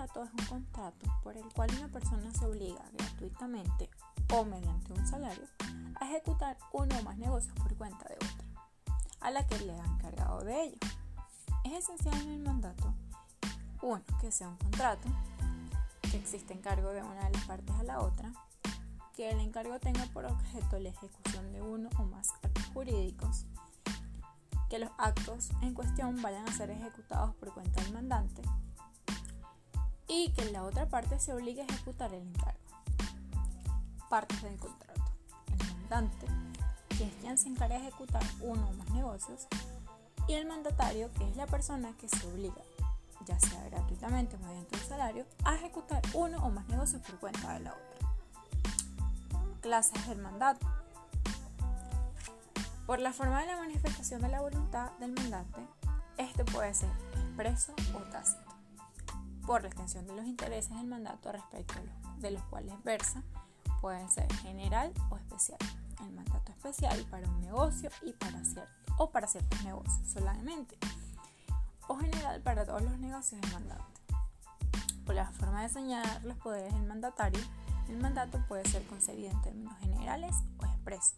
mandato es un contrato por el cual una persona se obliga gratuitamente o mediante un salario a ejecutar uno o más negocios por cuenta de otra, a la que le ha encargado de ello. Es esencial en el mandato, uno, que sea un contrato, que existe encargo de una de las partes a la otra, que el encargo tenga por objeto la ejecución de uno o más actos jurídicos, que los actos en cuestión vayan a ser ejecutados por cuenta del mandante y que la otra parte se obligue a ejecutar el encargo. Partes del contrato. El mandante, que es quien se encarga de ejecutar uno o más negocios, y el mandatario, que es la persona que se obliga, ya sea gratuitamente o mediante un salario, a ejecutar uno o más negocios por cuenta de la otra. Clases del mandato. Por la forma de la manifestación de la voluntad del mandante, este puede ser expreso o tácito. Por la extensión de los intereses del mandato respecto de los cuales versa, puede ser general o especial. El mandato especial para un negocio y para cierto, o para ciertos negocios solamente o general para todos los negocios del mandante. Por la forma de señalar los poderes del mandatario, el mandato puede ser concebido en términos generales o expresos.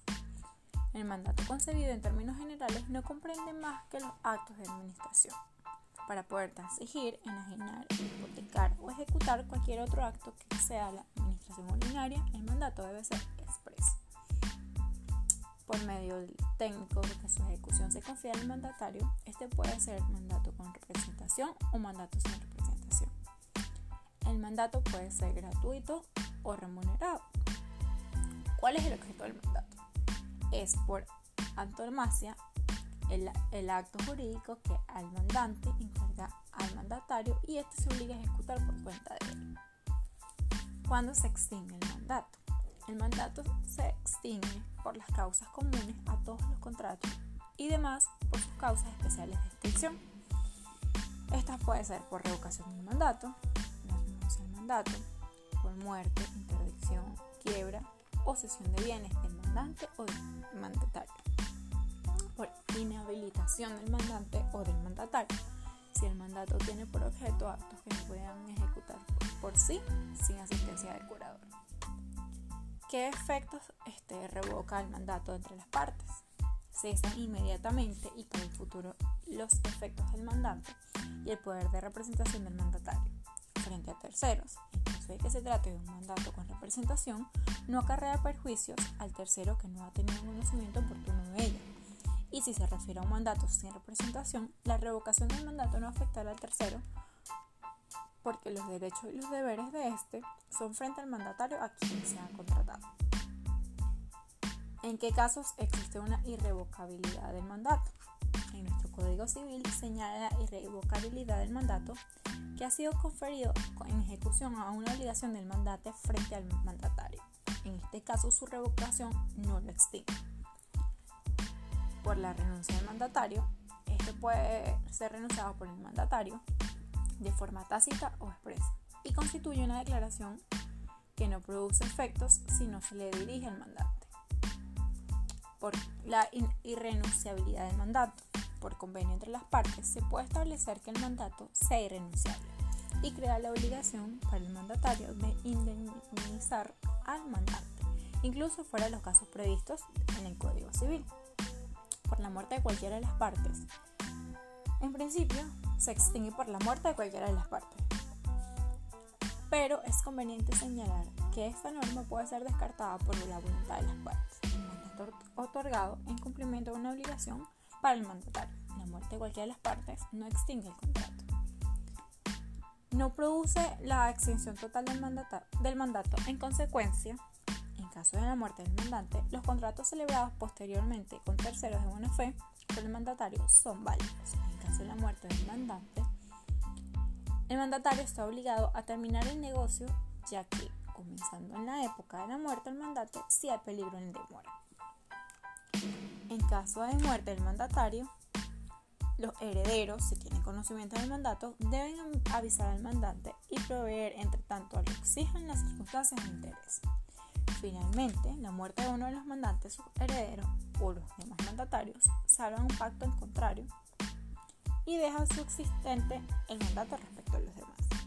El mandato concebido en términos generales no comprende más que los actos de administración. Para poder transigir, enajenar, hipotecar o ejecutar cualquier otro acto que sea la administración ordinaria, el mandato debe ser expreso por medio del técnico de que su ejecución se confía al mandatario, este puede ser mandato con representación o mandato sin representación. El mandato puede ser gratuito o remunerado. ¿Cuál es el objeto del mandato? Es por antonomasia el, el, acto jurídico que al mandante encarga al mandatario y este se obliga a ejecutar por cuenta de él. ¿Cuándo se extingue el mandato? El mandato se extingue por las causas comunes a todos los contratos y demás por sus causas especiales de extinción. Estas pueden ser por revocación del mandato, mandato, por muerte, interdicción, quiebra o cesión de bienes del mandante o del mandatario, inhabilitación del mandante o del mandatario, si el mandato tiene por objeto actos que se puedan ejecutar por sí sin asistencia del curador. ¿Qué efectos este, revoca el mandato entre las partes? Cesan inmediatamente y para el futuro los efectos del mandato y el poder de representación del mandatario frente a terceros. En caso de que se trate de un mandato con representación, no acarrea perjuicios al tercero que no ha tenido conocimiento oportuno de ella. Y si se refiere a un mandato sin representación, la revocación del mandato no afectará al tercero porque los derechos y los deberes de éste son frente al mandatario a quien se ha contratado. ¿En qué casos existe una irrevocabilidad del mandato? En nuestro Código Civil señala la irrevocabilidad del mandato que ha sido conferido en ejecución a una obligación del mandante frente al mandatario. En este caso su revocación no lo extingue. Por la renuncia del mandatario, este puede ser renunciado por el mandatario de forma tácita o expresa y constituye una declaración que no produce efectos si no se le dirige al mandante. Por la irrenunciabilidad del mandato, por convenio entre las partes, se puede establecer que el mandato sea irrenunciable y crea la obligación para el mandatario de indemnizar al mandante, incluso fuera de los casos previstos en el Código Civil, por la muerte de cualquiera de las partes. En principio, se extingue por la muerte de cualquiera de las partes. Pero es conveniente señalar que esta norma puede ser descartada por la voluntad de las partes. Otorgado en cumplimiento de una obligación para el mandatario. La muerte de cualquiera de las partes no extingue el contrato. No produce la extinción total del, mandato. En consecuencia, en caso de la muerte del mandante, los contratos celebrados posteriormente con terceros de buena fe por el mandatario son válidos de la muerte del mandante, el mandatario está obligado a terminar el negocio ya que, comenzando en la época de la muerte del mandante, si hay peligro en demora. En caso de muerte del mandatario, los herederos, si tienen conocimiento del mandato, deben avisar al mandante y proveer entre tanto a lo que exijan las circunstancias de interés. Finalmente, la muerte de uno de los mandantes herederos o los demás mandatarios salvan un pacto en contrario y deja subsistente el mandato respecto a los demás.